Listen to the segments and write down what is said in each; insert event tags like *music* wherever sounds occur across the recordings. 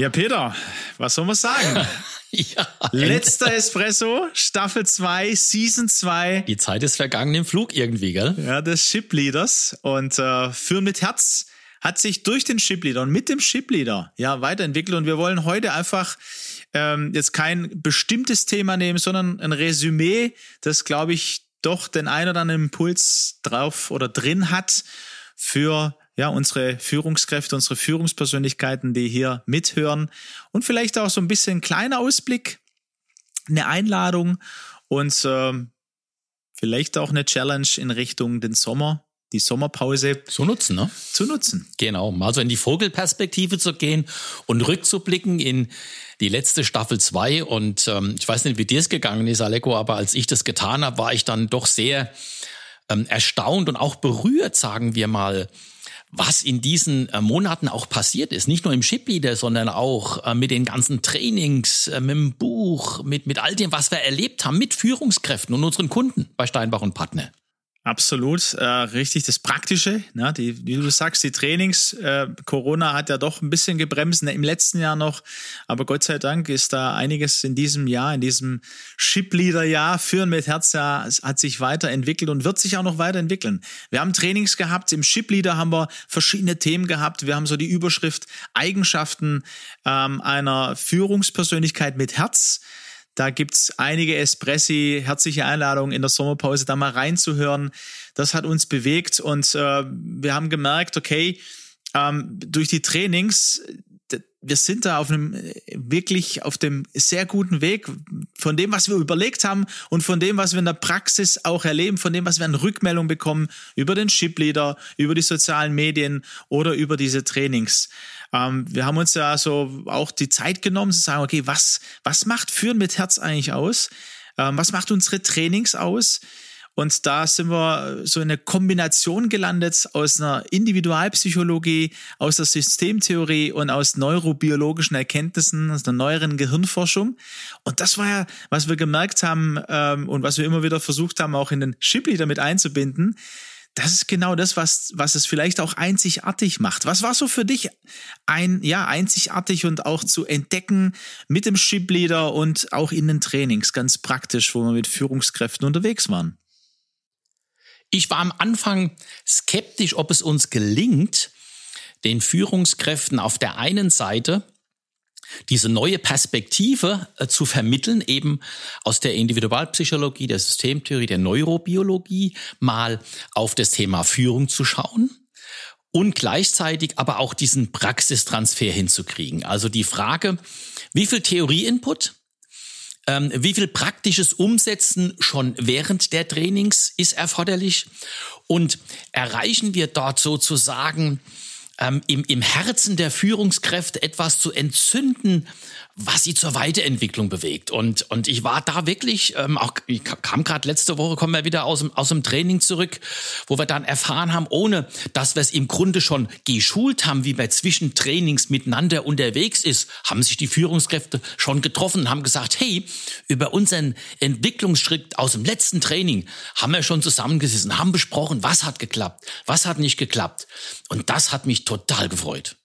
Ja, Peter, was soll man sagen? *laughs* ja, Letzter Espresso, Staffel 2, Season 2. Die Zeit ist vergangen im Flug irgendwie, gell? Ja, des Ship Leaders. Und äh, Führen mit Herz hat sich durch den Ship Leader und mit dem Ship Leader ja, weiterentwickelt. Und wir wollen heute einfach ähm, jetzt kein bestimmtes Thema nehmen, sondern ein Resümee, das, glaube ich, doch den ein oder anderen Impuls drauf oder drin hat für ja, unsere Führungskräfte, unsere Führungspersönlichkeiten, die hier mithören und vielleicht auch so ein bisschen kleiner Ausblick, eine Einladung und äh, vielleicht auch eine Challenge in Richtung den Sommer, die Sommerpause zu nutzen, ne? Zu nutzen. Genau, mal so in die Vogelperspektive zu gehen und rückzublicken in die letzte Staffel 2 und ähm, ich weiß nicht, wie dir es gegangen ist, Aleko, aber als ich das getan habe, war ich dann doch sehr ähm, erstaunt und auch berührt, sagen wir mal, was in diesen äh, Monaten auch passiert ist. Nicht nur im Shipleader, sondern auch äh, mit den ganzen Trainings, äh, mit dem Buch, mit, mit all dem, was wir erlebt haben, mit Führungskräften und unseren Kunden bei Steinbach und Partner. Absolut, äh, richtig. Das Praktische, ne? die, wie du sagst, die Trainings. Äh, Corona hat ja doch ein bisschen gebremst ne, im letzten Jahr noch, aber Gott sei Dank ist da einiges in diesem Jahr, in diesem Shipleader-Jahr, Führen mit Herz, ja, es hat sich weiterentwickelt und wird sich auch noch weiterentwickeln. Wir haben Trainings gehabt, im Shipleader haben wir verschiedene Themen gehabt. Wir haben so die Überschrift Eigenschaften ähm, einer Führungspersönlichkeit mit Herz. Da gibt's einige Espressi, herzliche Einladung in der Sommerpause, da mal reinzuhören. Das hat uns bewegt und äh, wir haben gemerkt, okay, ähm, durch die Trainings, wir sind da auf einem wirklich auf dem sehr guten Weg von dem, was wir überlegt haben und von dem, was wir in der Praxis auch erleben, von dem, was wir an Rückmeldung bekommen über den Shipleader, über die sozialen Medien oder über diese Trainings. Ähm, wir haben uns ja so auch die Zeit genommen zu sagen, okay, was, was macht Führen mit Herz eigentlich aus? Ähm, was macht unsere Trainings aus? Und da sind wir so in eine Kombination gelandet aus einer Individualpsychologie, aus der Systemtheorie und aus neurobiologischen Erkenntnissen, aus der neueren Gehirnforschung. Und das war ja, was wir gemerkt haben ähm, und was wir immer wieder versucht haben, auch in den Shipleader mit einzubinden, das ist genau das, was, was es vielleicht auch einzigartig macht. Was war so für dich ein, ja, einzigartig und auch zu entdecken mit dem Shipleader und auch in den Trainings, ganz praktisch, wo wir mit Führungskräften unterwegs waren? Ich war am Anfang skeptisch, ob es uns gelingt, den Führungskräften auf der einen Seite diese neue Perspektive äh, zu vermitteln, eben aus der Individualpsychologie, der Systemtheorie, der Neurobiologie mal auf das Thema Führung zu schauen und gleichzeitig aber auch diesen Praxistransfer hinzukriegen. Also die Frage, wie viel Theorie-Input, ähm, wie viel praktisches Umsetzen schon während der Trainings ist erforderlich und erreichen wir dort sozusagen ähm, im, im Herzen der Führungskräfte etwas zu entzünden, was sie zur Weiterentwicklung bewegt. Und, und ich war da wirklich, ähm, auch ich kam gerade letzte Woche, kommen wir wieder aus dem, aus dem Training zurück, wo wir dann erfahren haben, ohne dass wir es im Grunde schon geschult haben, wie man zwischen Trainings miteinander unterwegs ist, haben sich die Führungskräfte schon getroffen und haben gesagt, hey, über unseren Entwicklungsschritt aus dem letzten Training haben wir schon zusammengesessen, haben besprochen, was hat geklappt, was hat nicht geklappt. Und das hat mich total gefreut.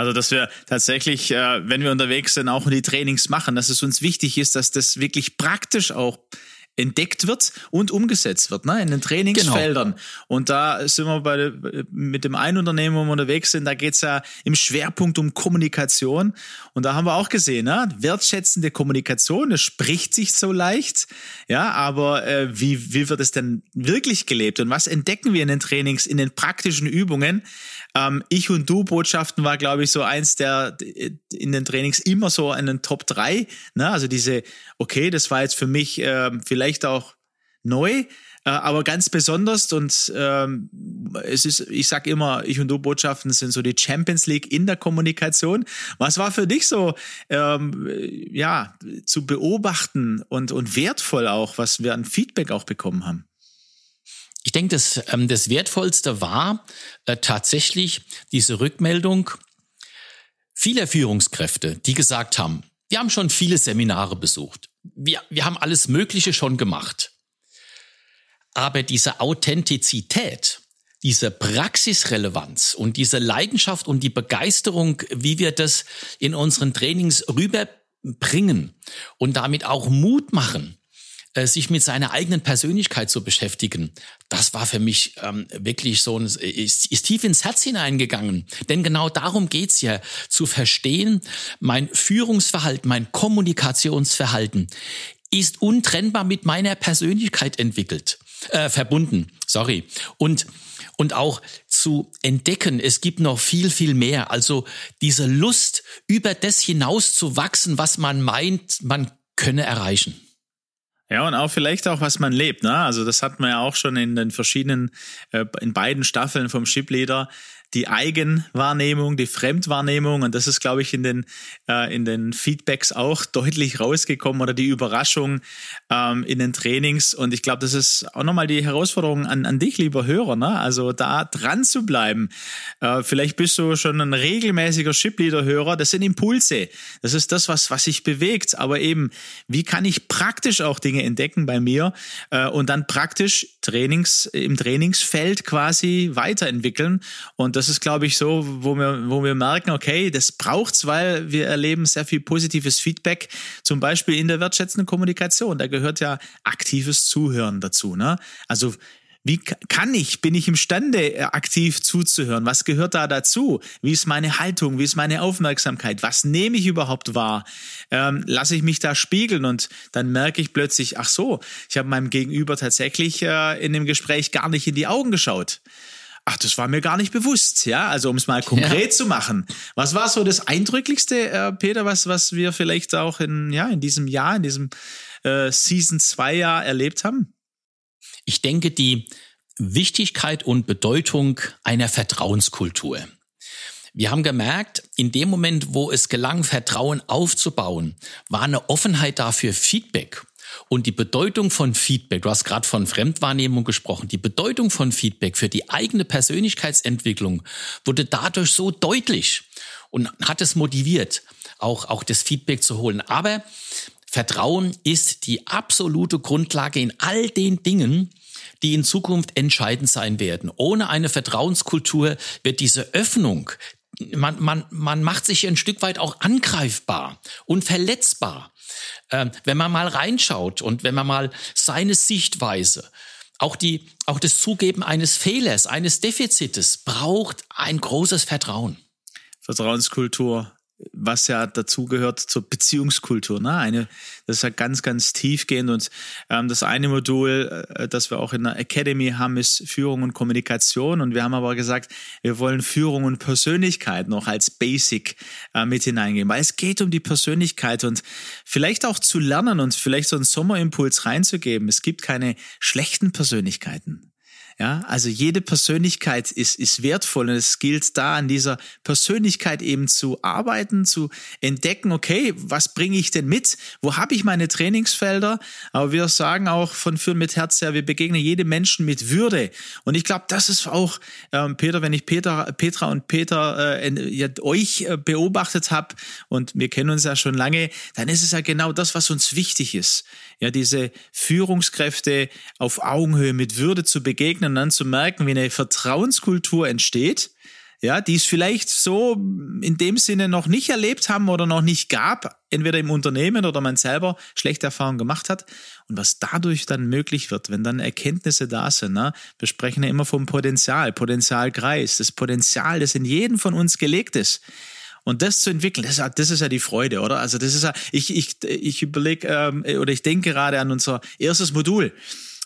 Also, dass wir tatsächlich, äh, wenn wir unterwegs sind, auch die Trainings machen, dass es uns wichtig ist, dass das wirklich praktisch auch entdeckt wird und umgesetzt wird, ne, in den Trainingsfeldern. Genau. Und da sind wir bei, mit dem einen Unternehmen, wo wir unterwegs sind, da geht's ja im Schwerpunkt um Kommunikation. Und da haben wir auch gesehen, ne, wertschätzende Kommunikation, das spricht sich so leicht, ja, aber äh, wie, wie wird es denn wirklich gelebt und was entdecken wir in den Trainings, in den praktischen Übungen? Ähm, ich und du Botschaften war, glaube ich, so eins der in den Trainings immer so in den Top drei. Ne? Also diese, okay, das war jetzt für mich äh, vielleicht auch neu, äh, aber ganz besonders und ähm, es ist, ich sag immer, ich und du Botschaften sind so die Champions League in der Kommunikation. Was war für dich so ähm, ja zu beobachten und und wertvoll auch, was wir an Feedback auch bekommen haben? Ich denke, das, ähm, das Wertvollste war äh, tatsächlich diese Rückmeldung vieler Führungskräfte, die gesagt haben, wir haben schon viele Seminare besucht. Wir, wir haben alles Mögliche schon gemacht. Aber diese Authentizität, diese Praxisrelevanz und diese Leidenschaft und die Begeisterung, wie wir das in unseren Trainings rüberbringen und damit auch Mut machen, sich mit seiner eigenen Persönlichkeit zu beschäftigen, das war für mich ähm, wirklich so ein, ist, ist tief ins Herz hineingegangen. Denn genau darum geht's ja, zu verstehen, mein Führungsverhalten, mein Kommunikationsverhalten ist untrennbar mit meiner Persönlichkeit entwickelt, äh, verbunden. Sorry. Und und auch zu entdecken, es gibt noch viel, viel mehr. Also diese Lust, über das hinaus zu wachsen, was man meint, man könne erreichen. Ja, und auch vielleicht auch, was man lebt. Ne? Also das hat man ja auch schon in den verschiedenen, äh, in beiden Staffeln vom Shipleader die Eigenwahrnehmung, die Fremdwahrnehmung. Und das ist, glaube ich, in den, äh, in den Feedbacks auch *laughs* deutlich rausgekommen oder die Überraschung ähm, in den Trainings. Und ich glaube, das ist auch nochmal die Herausforderung an, an dich, lieber Hörer, ne? also da dran zu bleiben. Äh, vielleicht bist du schon ein regelmäßiger Shipleader-Hörer, das sind Impulse, das ist das, was, was sich bewegt, aber eben, wie kann ich praktisch auch Dinge entdecken bei mir? Äh, und dann praktisch Trainings, im Trainingsfeld quasi weiterentwickeln und das ist, glaube ich, so, wo wir, wo wir merken, okay, das braucht's, weil wir erleben sehr viel positives Feedback, zum Beispiel in der wertschätzenden Kommunikation. Da gehört ja aktives Zuhören dazu. Ne? Also wie kann ich, bin ich imstande, äh, aktiv zuzuhören? Was gehört da dazu? Wie ist meine Haltung? Wie ist meine Aufmerksamkeit? Was nehme ich überhaupt wahr? Ähm, lasse ich mich da spiegeln und dann merke ich plötzlich, ach so, ich habe meinem Gegenüber tatsächlich äh, in dem Gespräch gar nicht in die Augen geschaut. Ach, das war mir gar nicht bewusst, ja. Also um es mal konkret ja. zu machen. Was war so das Eindrücklichste, äh, Peter, was, was wir vielleicht auch in, ja, in diesem Jahr, in diesem äh, Season 2 Jahr erlebt haben? Ich denke, die Wichtigkeit und Bedeutung einer Vertrauenskultur. Wir haben gemerkt, in dem Moment, wo es gelang, Vertrauen aufzubauen, war eine Offenheit dafür, Feedback und die Bedeutung von Feedback, du hast gerade von Fremdwahrnehmung gesprochen, die Bedeutung von Feedback für die eigene Persönlichkeitsentwicklung wurde dadurch so deutlich und hat es motiviert, auch, auch das Feedback zu holen. Aber Vertrauen ist die absolute Grundlage in all den Dingen, die in Zukunft entscheidend sein werden. Ohne eine Vertrauenskultur wird diese Öffnung, man, man, man macht sich ein Stück weit auch angreifbar und verletzbar. Ähm, wenn man mal reinschaut und wenn man mal seine Sichtweise, auch die, auch das Zugeben eines Fehlers, eines Defizites braucht ein großes Vertrauen. Vertrauenskultur was ja dazu gehört zur Beziehungskultur. Ne? Eine, das ist ja ganz, ganz tiefgehend. Und ähm, das eine Modul, äh, das wir auch in der Academy haben, ist Führung und Kommunikation. Und wir haben aber gesagt, wir wollen Führung und Persönlichkeit noch als Basic äh, mit hineingehen, weil es geht um die Persönlichkeit und vielleicht auch zu lernen und vielleicht so einen Sommerimpuls reinzugeben. Es gibt keine schlechten Persönlichkeiten. Ja, also jede Persönlichkeit ist, ist wertvoll und es gilt da an dieser Persönlichkeit eben zu arbeiten, zu entdecken, okay, was bringe ich denn mit? Wo habe ich meine Trainingsfelder? Aber wir sagen auch von Führen mit Herz her, wir begegnen jedem Menschen mit Würde. Und ich glaube, das ist auch, ähm, Peter, wenn ich Peter, Petra und Peter äh, euch äh, beobachtet habe und wir kennen uns ja schon lange, dann ist es ja genau das, was uns wichtig ist. Ja, diese Führungskräfte auf Augenhöhe mit Würde zu begegnen und dann zu merken, wie eine Vertrauenskultur entsteht, ja, die es vielleicht so in dem Sinne noch nicht erlebt haben oder noch nicht gab, entweder im Unternehmen oder man selber schlechte Erfahrungen gemacht hat. Und was dadurch dann möglich wird, wenn dann Erkenntnisse da sind. Ne? Wir sprechen ja immer vom Potenzial, Potenzialkreis, das Potenzial, das in jedem von uns gelegt ist. Und das zu entwickeln, das ist, ja, das ist ja die Freude, oder? Also das ist ja, ich, ich, ich überlege ähm, oder ich denke gerade an unser erstes Modul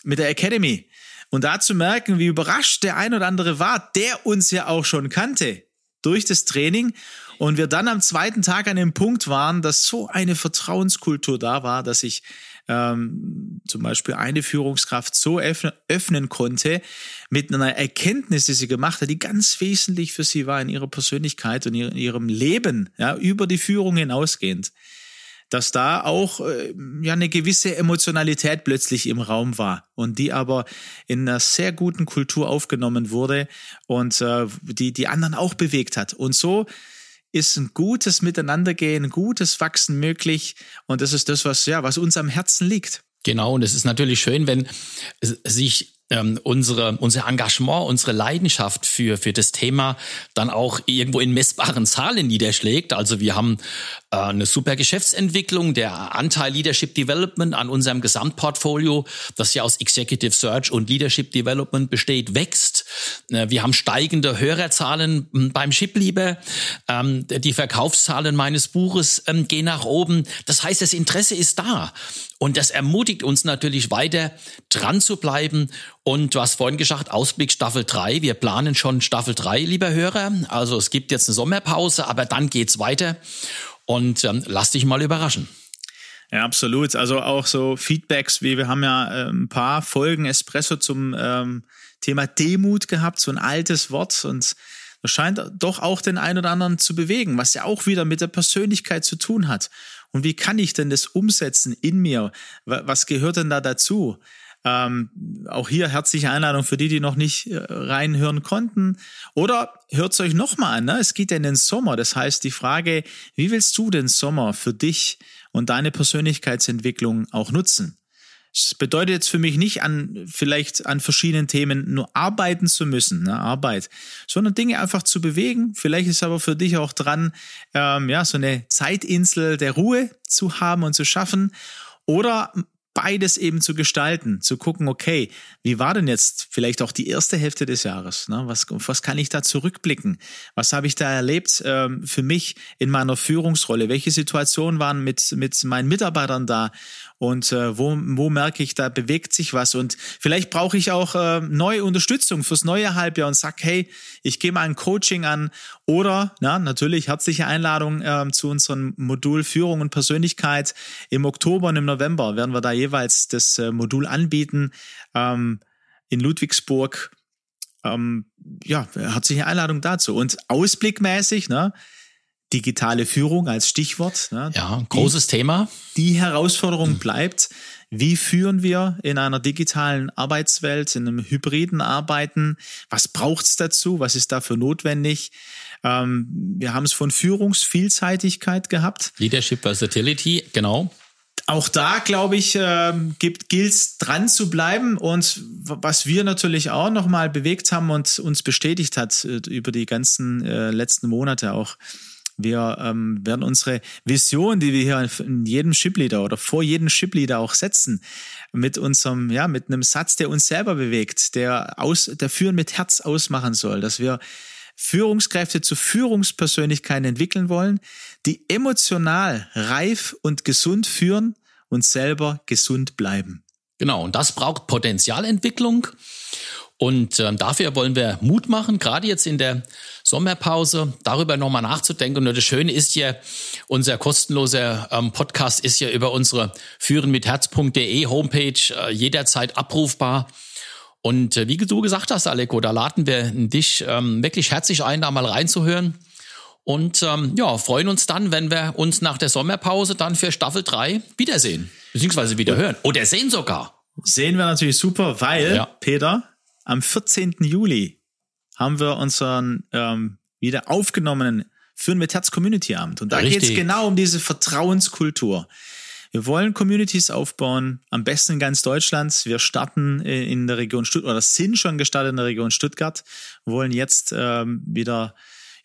mit der Academy. Und da zu merken, wie überrascht der ein oder andere war, der uns ja auch schon kannte durch das Training. Und wir dann am zweiten Tag an dem Punkt waren, dass so eine Vertrauenskultur da war, dass ich ähm, zum Beispiel eine Führungskraft so öffnen, öffnen konnte mit einer Erkenntnis, die sie gemacht hat, die ganz wesentlich für sie war in ihrer Persönlichkeit und in ihrem Leben, ja, über die Führung hinausgehend dass da auch äh, ja eine gewisse Emotionalität plötzlich im Raum war und die aber in einer sehr guten Kultur aufgenommen wurde und äh, die die anderen auch bewegt hat und so ist ein gutes Miteinandergehen, ein gutes Wachsen möglich und das ist das was ja was uns am Herzen liegt. Genau und es ist natürlich schön, wenn sich ähm, unsere, unser Engagement, unsere Leidenschaft für, für das Thema dann auch irgendwo in messbaren Zahlen niederschlägt. Also wir haben äh, eine super Geschäftsentwicklung, der Anteil Leadership Development an unserem Gesamtportfolio, das ja aus Executive Search und Leadership Development besteht, wächst. Äh, wir haben steigende Hörerzahlen hm, beim Shiplieber. Ähm, die Verkaufszahlen meines Buches ähm, gehen nach oben. Das heißt, das Interesse ist da. Und das ermutigt uns natürlich weiter dran zu bleiben. Und du hast vorhin gesagt, Ausblick Staffel 3. Wir planen schon Staffel 3, lieber Hörer. Also es gibt jetzt eine Sommerpause, aber dann geht's weiter. Und ähm, lass dich mal überraschen. Ja, absolut. Also auch so Feedbacks, wie wir haben ja äh, ein paar Folgen Espresso zum ähm, Thema Demut gehabt, so ein altes Wort und das scheint doch auch den einen oder anderen zu bewegen, was ja auch wieder mit der Persönlichkeit zu tun hat. Und wie kann ich denn das umsetzen in mir? Was gehört denn da dazu? Ähm, auch hier herzliche Einladung für die, die noch nicht äh, reinhören konnten. Oder hört es euch nochmal an. Ne? Es geht ja in den Sommer. Das heißt, die Frage, wie willst du den Sommer für dich und deine Persönlichkeitsentwicklung auch nutzen? Es bedeutet jetzt für mich nicht an, vielleicht an verschiedenen Themen nur arbeiten zu müssen, ne, Arbeit, sondern Dinge einfach zu bewegen. Vielleicht ist aber für dich auch dran, ähm, ja, so eine Zeitinsel der Ruhe zu haben und zu schaffen. Oder beides eben zu gestalten, zu gucken, okay, wie war denn jetzt vielleicht auch die erste Hälfte des Jahres? Ne? Was, was kann ich da zurückblicken? Was habe ich da erlebt ähm, für mich in meiner Führungsrolle? Welche Situationen waren mit, mit meinen Mitarbeitern da? Und äh, wo, wo merke ich, da bewegt sich was? Und vielleicht brauche ich auch äh, neue Unterstützung fürs neue Halbjahr und sag, hey, ich gehe mal ein Coaching an oder na, natürlich herzliche Einladung äh, zu unserem Modul Führung und Persönlichkeit. Im Oktober und im November werden wir da jeweils das äh, Modul anbieten ähm, in Ludwigsburg. Ähm, ja, herzliche Einladung dazu. Und ausblickmäßig, ne? digitale Führung als Stichwort. Ne? Ja, großes die, Thema. Die Herausforderung mhm. bleibt, wie führen wir in einer digitalen Arbeitswelt, in einem hybriden Arbeiten? Was braucht es dazu? Was ist dafür notwendig? Ähm, wir haben es von Führungsvielseitigkeit gehabt. Leadership Versatility, genau. Auch da, glaube ich, äh, gilt es dran zu bleiben. Und was wir natürlich auch nochmal bewegt haben und uns bestätigt hat äh, über die ganzen äh, letzten Monate auch, wir ähm, werden unsere Vision, die wir hier in jedem Shipleader oder vor jedem Shipleader auch setzen, mit unserem, ja, mit einem Satz, der uns selber bewegt, der aus, der Führen mit Herz ausmachen soll, dass wir Führungskräfte zu Führungspersönlichkeiten entwickeln wollen, die emotional reif und gesund führen und selber gesund bleiben. Genau, und das braucht Potenzialentwicklung. Und ähm, dafür wollen wir Mut machen, gerade jetzt in der Sommerpause, darüber nochmal nachzudenken. Und das Schöne ist ja, unser kostenloser ähm, Podcast ist ja über unsere führenmitherz.de Homepage äh, jederzeit abrufbar. Und äh, wie du gesagt hast, Aleko, da laden wir dich ähm, wirklich herzlich ein, da mal reinzuhören. Und ähm, ja, freuen uns dann, wenn wir uns nach der Sommerpause dann für Staffel 3 wiedersehen. Beziehungsweise wieder hören. Oder sehen sogar. Sehen wir natürlich super, weil, ja. Peter, am 14. Juli haben wir unseren ähm, wieder aufgenommenen Führen mit Herz Community Abend. Und da geht es genau um diese Vertrauenskultur. Wir wollen Communities aufbauen, am besten in ganz Deutschland. Wir starten äh, in der Region Stuttgart oder sind schon gestartet in der Region Stuttgart, wollen jetzt ähm, wieder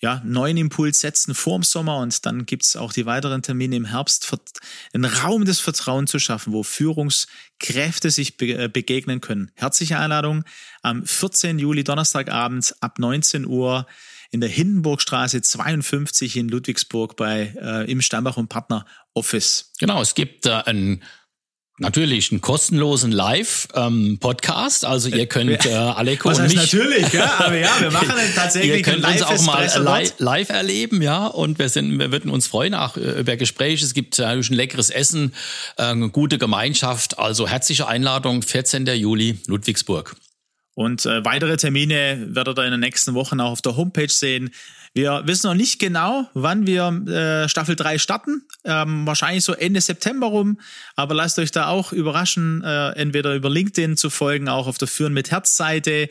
ja, neuen Impuls setzen vor dem Sommer und dann gibt's auch die weiteren Termine im Herbst, einen Raum des Vertrauens zu schaffen, wo Führungskräfte sich äh, begegnen können. Herzliche Einladung am 14. Juli, Donnerstagabend ab 19 Uhr in der Hindenburgstraße 52 in Ludwigsburg bei äh, im Steinbach und Partner Office. Genau, es gibt äh, ein Natürlich einen kostenlosen Live-Podcast. Ähm, also ihr könnt äh, Aleko Was und mich. natürlich, ja, *laughs* aber ja, wir machen tatsächlich ihr könnt uns auch mal Live-Espresso live, erleben, ja. Und wir sind, wir würden uns freuen auch äh, über Gespräche. Es gibt natürlich ein leckeres Essen, äh, eine gute Gemeinschaft. Also herzliche Einladung, 14. Juli, Ludwigsburg. Und äh, weitere Termine werdet ihr in den nächsten Wochen auch auf der Homepage sehen. Wir wissen noch nicht genau, wann wir äh, Staffel 3 starten. Ähm, wahrscheinlich so Ende September rum. Aber lasst euch da auch überraschen, äh, entweder über LinkedIn zu folgen, auch auf der Führen mit Herz-Seite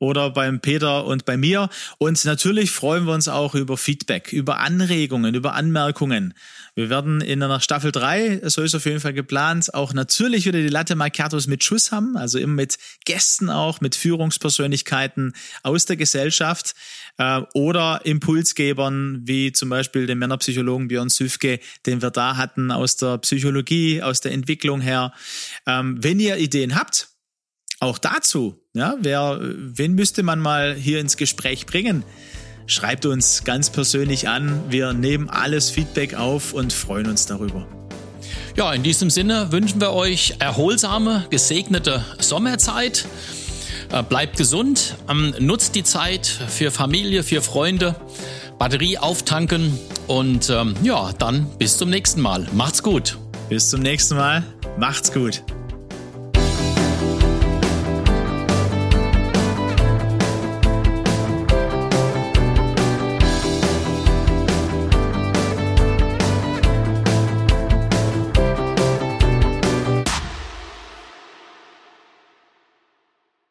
oder beim Peter und bei mir. Und natürlich freuen wir uns auch über Feedback, über Anregungen, über Anmerkungen. Wir werden in einer Staffel 3, so ist auf jeden Fall geplant, auch natürlich wieder die Latte Macchiatos mit Schuss haben, also immer mit Gästen auch, mit Führungspersönlichkeiten aus der Gesellschaft äh, oder Impulsgebern, wie zum Beispiel den Männerpsychologen Björn Süfke, den wir da hatten aus der Psychologie, aus der Entwicklung her. Ähm, wenn ihr Ideen habt, auch dazu, ja, wer, wen müsste man mal hier ins Gespräch bringen? Schreibt uns ganz persönlich an. Wir nehmen alles Feedback auf und freuen uns darüber. Ja, in diesem Sinne wünschen wir euch erholsame, gesegnete Sommerzeit. Äh, Bleibt gesund, ähm, nutzt die Zeit für Familie, für Freunde, Batterie auftanken und ähm, ja, dann bis zum nächsten Mal. Macht's gut. Bis zum nächsten Mal. Macht's gut.